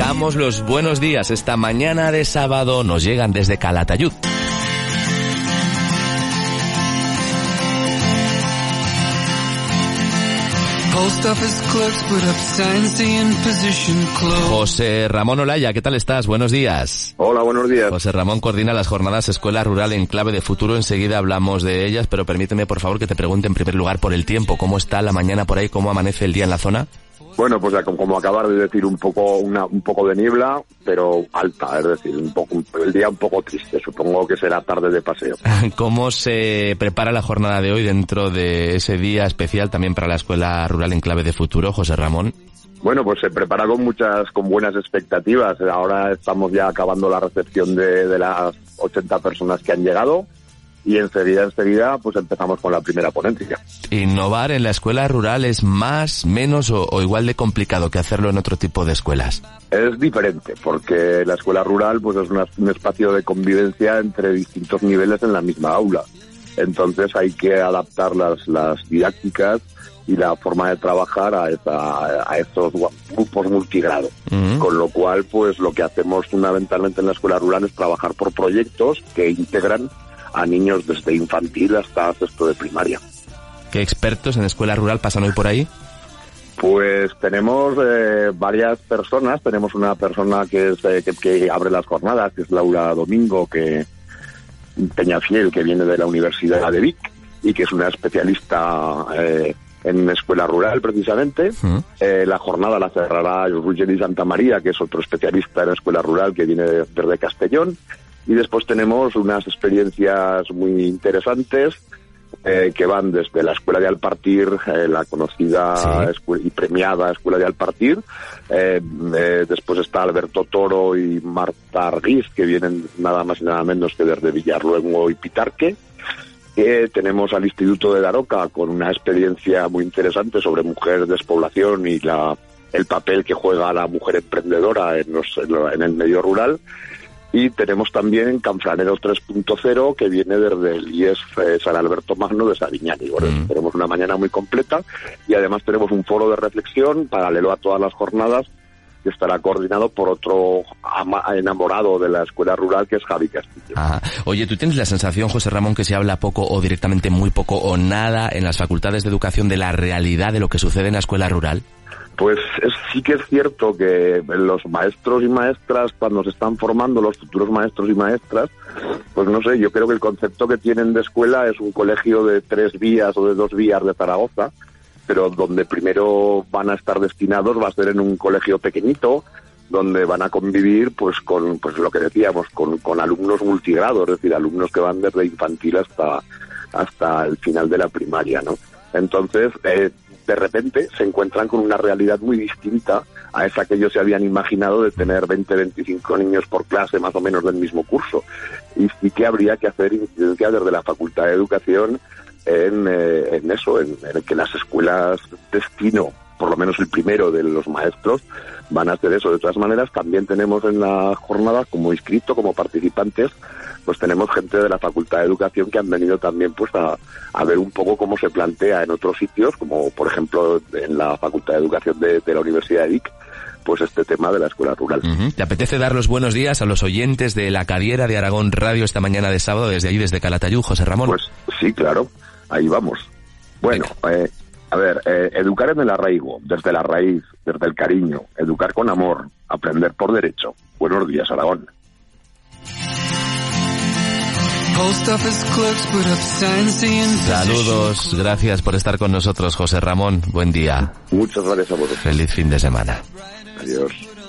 Damos los buenos días esta mañana de sábado, nos llegan desde Calatayud. José Ramón Olaya, ¿qué tal estás? Buenos días. Hola, buenos días. José Ramón coordina las jornadas Escuela Rural en Clave de Futuro. Enseguida hablamos de ellas, pero permíteme por favor que te pregunte en primer lugar por el tiempo. ¿Cómo está la mañana por ahí? ¿Cómo amanece el día en la zona? Bueno, pues como acabar de decir, un poco una, un poco de niebla, pero alta, es decir, un poco el día un poco triste. Supongo que será tarde de paseo. ¿Cómo se prepara la jornada de hoy dentro de ese día especial también para la Escuela Rural en Clave de Futuro, José Ramón? Bueno, pues se prepara con muchas, con buenas expectativas. Ahora estamos ya acabando la recepción de, de las 80 personas que han llegado y enseguida, enseguida, pues empezamos con la primera ponencia. ¿Innovar en la escuela rural es más, menos o, igual de complicado que hacerlo en otro tipo de escuelas? Es diferente, porque la escuela rural pues es un espacio de convivencia entre distintos niveles en la misma aula. Entonces hay que adaptar las, las didácticas y la forma de trabajar a, esa, a estos grupos multigrados. Con lo cual, pues lo que hacemos fundamentalmente en la escuela rural es trabajar por proyectos que integran a niños desde infantil hasta sexto de primaria. ¿Qué expertos en escuela rural pasan hoy por ahí? Pues tenemos eh, varias personas. Tenemos una persona que es eh, que, abre las jornadas, que es Laura Domingo, que Peñafiel, que viene de la Universidad de Vic y que es una especialista eh, en escuela rural, precisamente. la jornada la cerrará Ruggeri Santa María, que es otro especialista en escuela rural que viene desde Castellón. Y después tenemos unas experiencias muy interesantes eh, que van desde la Escuela de Alpartir, eh, la conocida y premiada Escuela de Alpartir. Eh, eh, después está Alberto Toro y Marta Arguiz, que vienen nada más y nada menos que desde Villarluego y Pitarque. tenemos al Instituto de Daroca con una experiencia muy interesante sobre mujer, despoblación y la, el papel que juega la mujer emprendedora en, en el medio rural. Y tenemos también Canfranero 3.0 que viene desde el IES eh, San Alberto Magno de Sabiñani. Mm. Tenemos una mañana muy completa y además tenemos un foro de reflexión paralelo a todas las jornadas que estará coordinado por otro enamorado de la escuela rural que es Javi Castillo. Oye, ¿tú tienes la sensación, José Ramón, que se habla poco o directamente muy poco o nada en las facultades de educación de la realidad de lo que sucede en la escuela rural? Pues sí que es cierto que los maestros y maestras, cuando se están formando los futuros maestros y maestras, pues no sé, yo creo que el concepto que tienen de escuela es un colegio de tres vías o de dos vías de Zaragoza, pero donde primero van a estar destinados va a ser en un colegio pequeñito, donde van a convivir pues con pues lo que decíamos con, con alumnos multigrados, es decir, alumnos que van desde infantil hasta hasta el final de la primaria, ¿no? Entonces, eh, de repente se encuentran con una realidad muy distinta a esa que ellos se habían imaginado de tener 20, 25 niños por clase más o menos del mismo curso. Y sí que habría que hacer incidencia desde la Facultad de Educación en, eh, eso, en, que las escuelas destino, por lo menos el primero de los maestros, van a hacer eso. De todas maneras, también tenemos en la jornada como inscrito, como participantes, pues tenemos gente de la Facultad de Educación que han venido también pues a, ver un poco cómo se plantea en otros sitios, como por ejemplo en la Facultad de Educación de, la Universidad de Vic, pues este tema de la escuela rural. ¿Te apetece dar los buenos días a los oyentes de la Cadiera de Aragón Radio esta mañana de sábado desde ahí, desde Calatayud, José Ramón? Pues sí, claro, ahí vamos. Bueno, eh, a ver, eh, educar en el arraigo, desde la raíz, desde el cariño, educar con amor, aprender por derecho. Buenos días, Aragón. Saludos, gracias por estar con nosotros, José Ramón. Buen día. Muchas gracias a vosotros. Feliz fin de semana. Adiós.